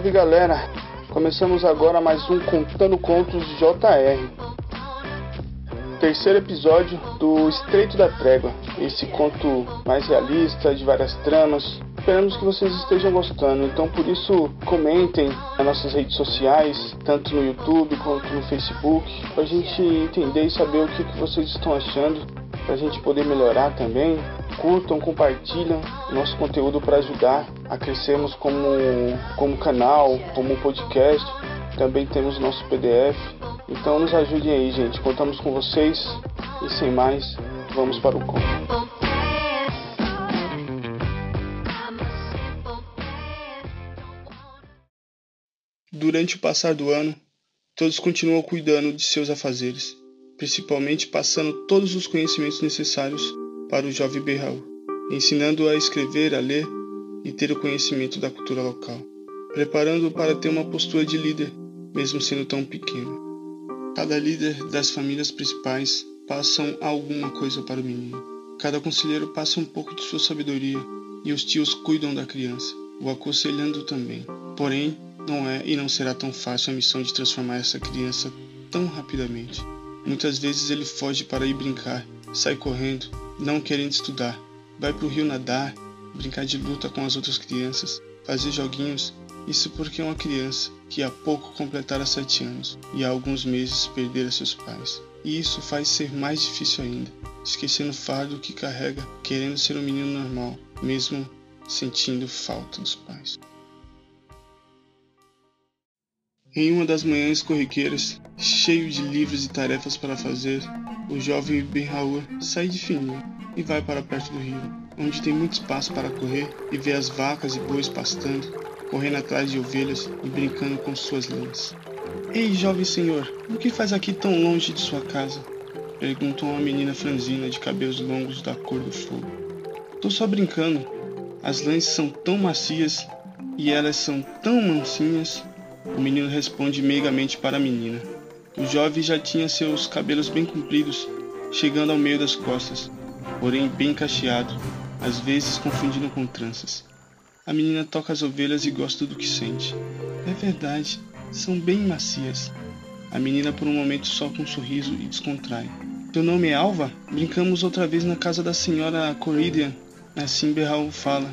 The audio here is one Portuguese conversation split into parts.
Salve galera! Começamos agora mais um Contando Contos JR. Terceiro episódio do Estreito da Trégua. Esse conto mais realista, de várias tramas. Esperamos que vocês estejam gostando. Então por isso comentem nas nossas redes sociais, tanto no YouTube quanto no Facebook, para a gente entender e saber o que, que vocês estão achando, para a gente poder melhorar também curtam, compartilham nosso conteúdo para ajudar a crescermos como, como canal, como podcast. Também temos nosso PDF. Então nos ajudem aí, gente. Contamos com vocês. E sem mais, vamos para o conto. Durante o passar do ano, todos continuam cuidando de seus afazeres, principalmente passando todos os conhecimentos necessários para o jovem Berraú, ensinando-o a escrever, a ler e ter o conhecimento da cultura local, preparando-o para ter uma postura de líder, mesmo sendo tão pequeno. Cada líder das famílias principais passam alguma coisa para o menino. Cada conselheiro passa um pouco de sua sabedoria e os tios cuidam da criança, o aconselhando também. Porém, não é e não será tão fácil a missão de transformar essa criança tão rapidamente. Muitas vezes ele foge para ir brincar, sai correndo, não querendo estudar. Vai pro rio nadar, brincar de luta com as outras crianças, fazer joguinhos. Isso porque é uma criança que há pouco completara sete anos e há alguns meses perdera seus pais. E isso faz ser mais difícil ainda, esquecendo o fardo que carrega, querendo ser um menino normal, mesmo sentindo falta dos pais. Em uma das manhãs corriqueiras, cheio de livros e tarefas para fazer, o jovem Ben Raul sai de fininho e vai para perto do rio, onde tem muito espaço para correr e ver as vacas e bois pastando, correndo atrás de ovelhas e brincando com suas linhas. Ei, jovem senhor, o que faz aqui tão longe de sua casa? Perguntou uma menina franzina de cabelos longos da cor do fogo. Tô só brincando. As lãs são tão macias e elas são tão mansinhas o menino responde meigamente para a menina. O jovem já tinha seus cabelos bem compridos, chegando ao meio das costas, porém bem cacheado, às vezes confundindo com tranças. A menina toca as ovelhas e gosta do que sente. É verdade, são bem macias. A menina por um momento solta um sorriso e descontrai. Teu nome é Alva? Brincamos outra vez na casa da senhora Coridian. Assim Berraul fala.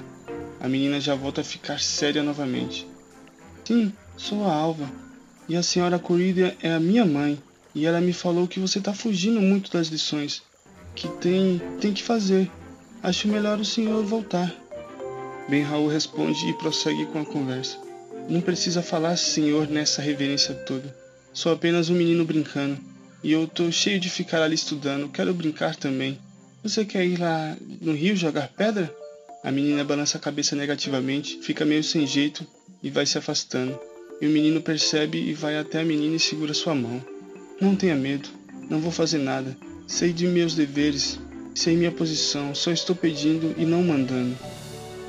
A menina já volta a ficar séria novamente. Sim, Sou a Alva. E a senhora Corrídia é a minha mãe. E ela me falou que você está fugindo muito das lições. Que tem, tem que fazer. Acho melhor o senhor voltar. Ben Raul responde e prossegue com a conversa. Não precisa falar senhor nessa reverência toda. Sou apenas um menino brincando. E eu tô cheio de ficar ali estudando. Quero brincar também. Você quer ir lá no rio jogar pedra? A menina balança a cabeça negativamente, fica meio sem jeito e vai se afastando. E o menino percebe e vai até a menina e segura sua mão. Não tenha medo, não vou fazer nada. Sei de meus deveres, sei minha posição, só estou pedindo e não mandando.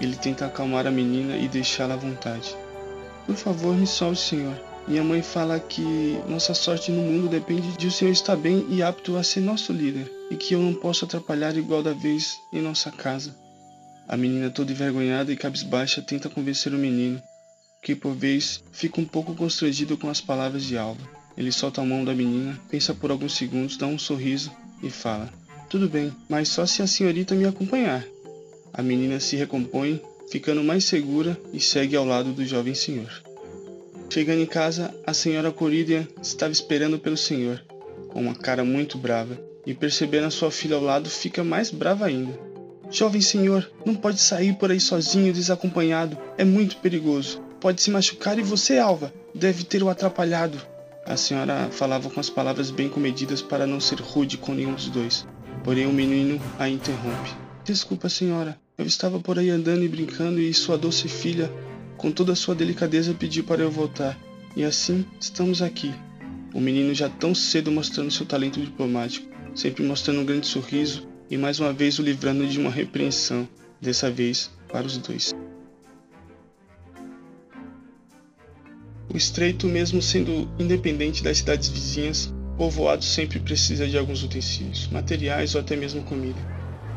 Ele tenta acalmar a menina e deixá-la à vontade. Por favor, me solte, senhor. Minha mãe fala que nossa sorte no mundo depende de o senhor estar bem e apto a ser nosso líder, e que eu não posso atrapalhar igual da vez em nossa casa. A menina, toda envergonhada e cabisbaixa, tenta convencer o menino, que por vez fica um pouco constrangido com as palavras de Alva. Ele solta a mão da menina, pensa por alguns segundos, dá um sorriso e fala: Tudo bem, mas só se a senhorita me acompanhar. A menina se recompõe, ficando mais segura e segue ao lado do jovem senhor. Chegando em casa, a senhora Coridia estava esperando pelo senhor, com uma cara muito brava, e percebendo a sua filha ao lado, fica mais brava ainda. Jovem senhor, não pode sair por aí sozinho, desacompanhado, é muito perigoso pode se machucar e você, Alva, deve ter o atrapalhado. A senhora falava com as palavras bem comedidas para não ser rude com nenhum dos dois. Porém, o menino a interrompe. Desculpa, senhora. Eu estava por aí andando e brincando e sua doce filha, com toda a sua delicadeza, pediu para eu voltar. E assim estamos aqui. O menino já tão cedo mostrando seu talento diplomático, sempre mostrando um grande sorriso e mais uma vez o livrando de uma repreensão, dessa vez para os dois. O estreito, mesmo sendo independente das cidades vizinhas, povoado sempre precisa de alguns utensílios, materiais ou até mesmo comida.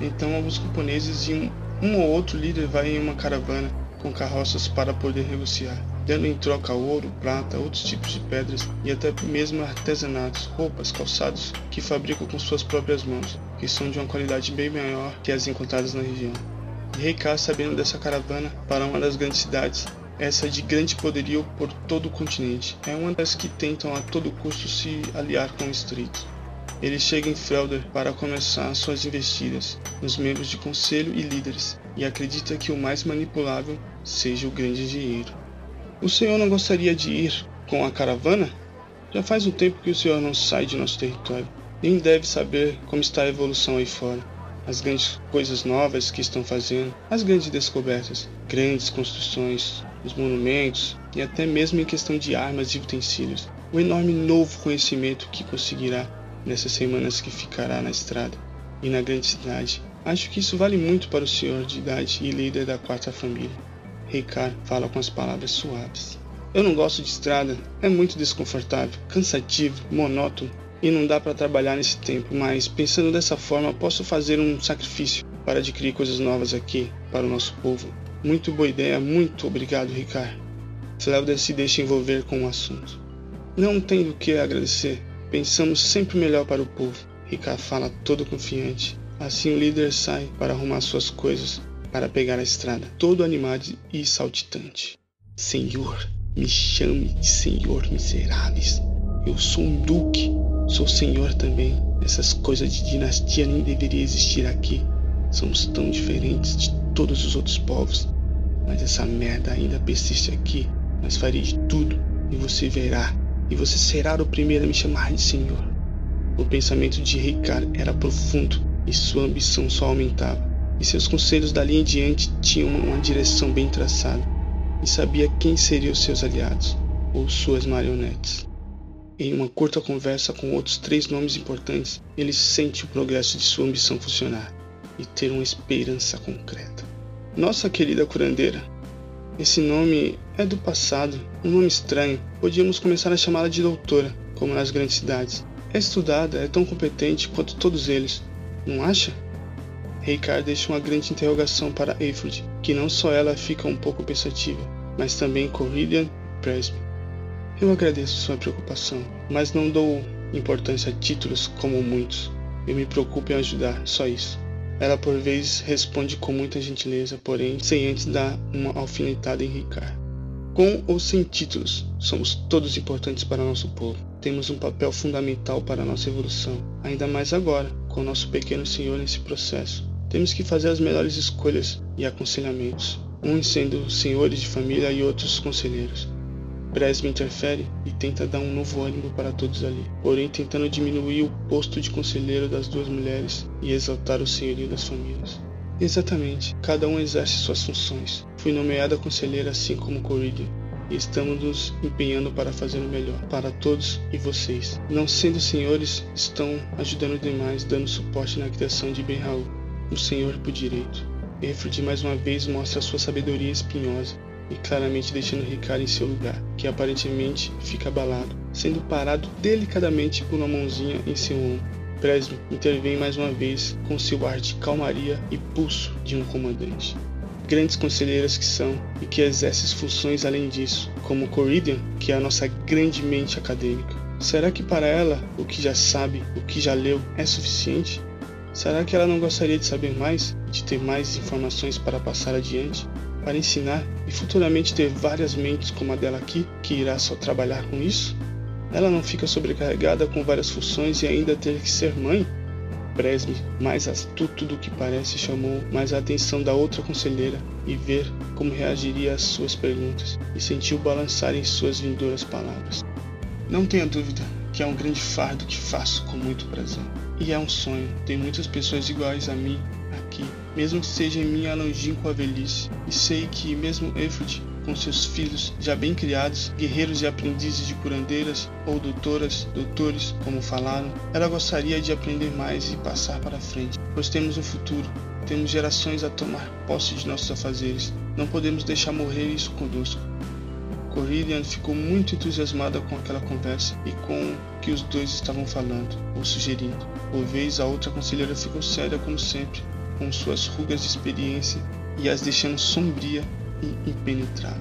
Então, alguns camponeses e um, um ou outro líder vai em uma caravana com carroças para poder negociar. dando em troca ouro, prata, outros tipos de pedras e até mesmo artesanatos, roupas, calçados que fabricam com suas próprias mãos, que são de uma qualidade bem maior que as encontradas na região. E Rei K, sabendo dessa caravana para uma das grandes cidades, essa de grande poderio por todo o continente, é uma das que tentam a todo custo se aliar com o Estreito. Ele chega em Felder para começar suas investidas nos membros de conselho e líderes, e acredita que o mais manipulável seja o grande engenheiro. O senhor não gostaria de ir com a caravana? Já faz um tempo que o senhor não sai de nosso território. Nem deve saber como está a evolução aí fora. As grandes coisas novas que estão fazendo, as grandes descobertas, grandes construções, os monumentos e até mesmo em questão de armas e utensílios. O enorme novo conhecimento que conseguirá nessas semanas que ficará na estrada e na grande cidade. Acho que isso vale muito para o senhor de idade e líder da quarta família. Ricard fala com as palavras suaves. Eu não gosto de estrada, é muito desconfortável, cansativo, monótono e não dá para trabalhar nesse tempo, mas pensando dessa forma, posso fazer um sacrifício para adquirir coisas novas aqui para o nosso povo. Muito boa ideia, muito obrigado, Ricard. Fleuder se deixa envolver com o assunto. Não tenho o que agradecer. Pensamos sempre melhor para o povo. Ricard fala todo confiante. Assim o líder sai para arrumar suas coisas para pegar a estrada, todo animado e saltitante. Senhor, me chame de Senhor miseráveis. Eu sou um duque, sou senhor também. Essas coisas de dinastia nem deveriam existir aqui. Somos tão diferentes de todos os outros povos. Mas essa merda ainda persiste aqui. Mas farei de tudo e você verá e você será o primeiro a me chamar de Senhor. O pensamento de Ricard era profundo e sua ambição só aumentava, e seus conselhos dali em diante tinham uma direção bem traçada, e sabia quem seriam seus aliados, ou suas marionetes. Em uma curta conversa com outros três nomes importantes, ele sente o progresso de sua ambição funcionar e ter uma esperança concreta. Nossa querida curandeira, esse nome é do passado, um nome estranho. Podíamos começar a chamá-la de doutora, como nas grandes cidades. É estudada, é tão competente quanto todos eles, não acha? Ricard deixa uma grande interrogação para Eifrid, que não só ela fica um pouco pensativa, mas também Corrillian e Presby. Eu agradeço sua preocupação, mas não dou importância a títulos como muitos. Eu me preocupo em ajudar, só isso. Ela por vezes responde com muita gentileza, porém sem antes dar uma alfinetada em Ricard. Com ou sem títulos, somos todos importantes para nosso povo. Temos um papel fundamental para nossa evolução, ainda mais agora, com nosso pequeno senhor nesse processo. Temos que fazer as melhores escolhas e aconselhamentos, uns sendo senhores de família e outros conselheiros. Presme interfere e tenta dar um novo ânimo para todos ali, porém tentando diminuir o posto de conselheiro das duas mulheres e exaltar o senhorio das famílias. Exatamente, cada um exerce suas funções. Fui nomeada conselheira assim como Corridia, e estamos nos empenhando para fazer o melhor para todos e vocês. Não sendo senhores, estão ajudando demais, dando suporte na criação de Ben Raul, o senhor por direito. Efred mais uma vez mostra sua sabedoria espinhosa, e claramente deixando Ricardo em seu lugar, que aparentemente fica abalado, sendo parado delicadamente por uma mãozinha em seu ombro. Presby intervém mais uma vez com seu ar de calmaria e pulso de um comandante. Grandes conselheiras que são e que exercem funções além disso, como Corridian, que é a nossa grande mente acadêmica. Será que para ela o que já sabe, o que já leu, é suficiente? Será que ela não gostaria de saber mais, de ter mais informações para passar adiante? Para ensinar e futuramente ter várias mentes como a dela aqui, que irá só trabalhar com isso? Ela não fica sobrecarregada com várias funções e ainda ter que ser mãe? Presme, mais astuto do que parece, chamou mais a atenção da outra conselheira e ver como reagiria às suas perguntas, e sentiu balançar em suas vindouras palavras. Não tenha dúvida que é um grande fardo que faço com muito prazer. E é um sonho. Tem muitas pessoas iguais a mim mesmo que seja em minha longínqua velhice. E sei que mesmo Efred, com seus filhos já bem criados, guerreiros e aprendizes de curandeiras ou doutoras, doutores, como falaram, ela gostaria de aprender mais e passar para frente, pois temos um futuro, temos gerações a tomar posse de nossos afazeres. Não podemos deixar morrer isso conosco. Corridian ficou muito entusiasmada com aquela conversa e com o que os dois estavam falando ou sugerindo. Por vez a outra conselheira ficou séria como sempre, com suas rugas de experiência e as deixando sombria e impenetrável.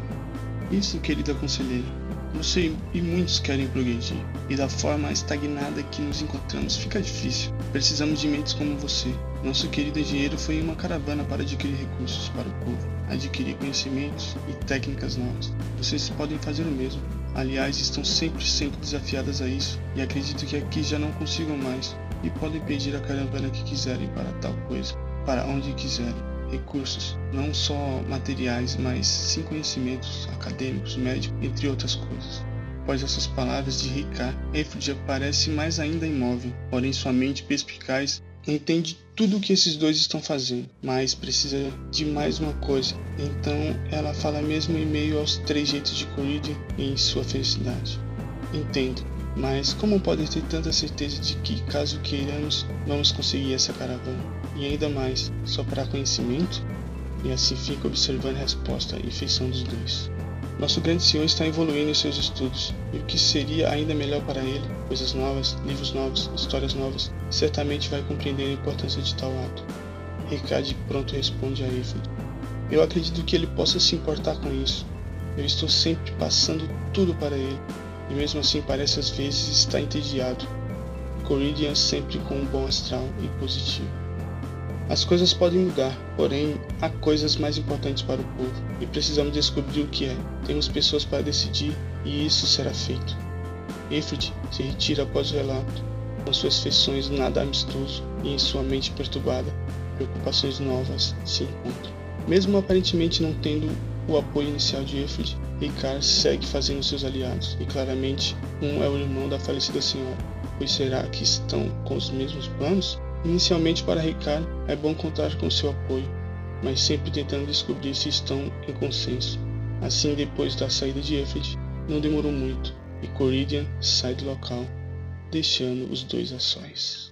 Isso, querida conselheira. Você e muitos querem progredir, e da forma estagnada que nos encontramos fica difícil. Precisamos de mentes como você. Nosso querido engenheiro foi em uma caravana para adquirir recursos para o povo, adquirir conhecimentos e técnicas novas. Vocês podem fazer o mesmo. Aliás, estão sempre sendo desafiadas a isso, e acredito que aqui já não consigam mais, e podem pedir a caravana que quiserem para tal coisa, para onde quiserem recursos, não só materiais, mas sim conhecimentos acadêmicos, médicos, entre outras coisas. Após essas palavras de Ricard, Efrid parece mais ainda imóvel, porém sua mente perspicaz entende tudo o que esses dois estão fazendo, mas precisa de mais uma coisa. Então ela fala mesmo em meio aos três jeitos de Corridian e em sua felicidade. Entendo, mas como podem ter tanta certeza de que, caso queiramos, vamos conseguir essa caravana? E ainda mais, só para conhecimento? E assim fica observando a resposta e feição dos dois. Nosso grande senhor está evoluindo em seus estudos, e o que seria ainda melhor para ele, coisas novas, livros novos, histórias novas, certamente vai compreender a importância de tal ato. Ricardo pronto responde a Evelyn. Eu acredito que ele possa se importar com isso. Eu estou sempre passando tudo para ele, e mesmo assim parece às vezes estar entediado. Corinthians sempre com um bom astral e positivo. As coisas podem mudar, porém há coisas mais importantes para o povo e precisamos descobrir o que é. Temos pessoas para decidir e isso será feito. Efrid se retira após o relato, com suas feições nada amistoso e em sua mente perturbada, preocupações novas se encontram. Mesmo aparentemente não tendo o apoio inicial de Efrid, Ricard segue fazendo seus aliados, e claramente um é o irmão da falecida senhora, pois será que estão com os mesmos planos? Inicialmente, para Ricard, é bom contar com seu apoio, mas sempre tentando descobrir se estão em consenso. Assim, depois da saída de Efred, não demorou muito e Coridian sai do local, deixando os dois a sós.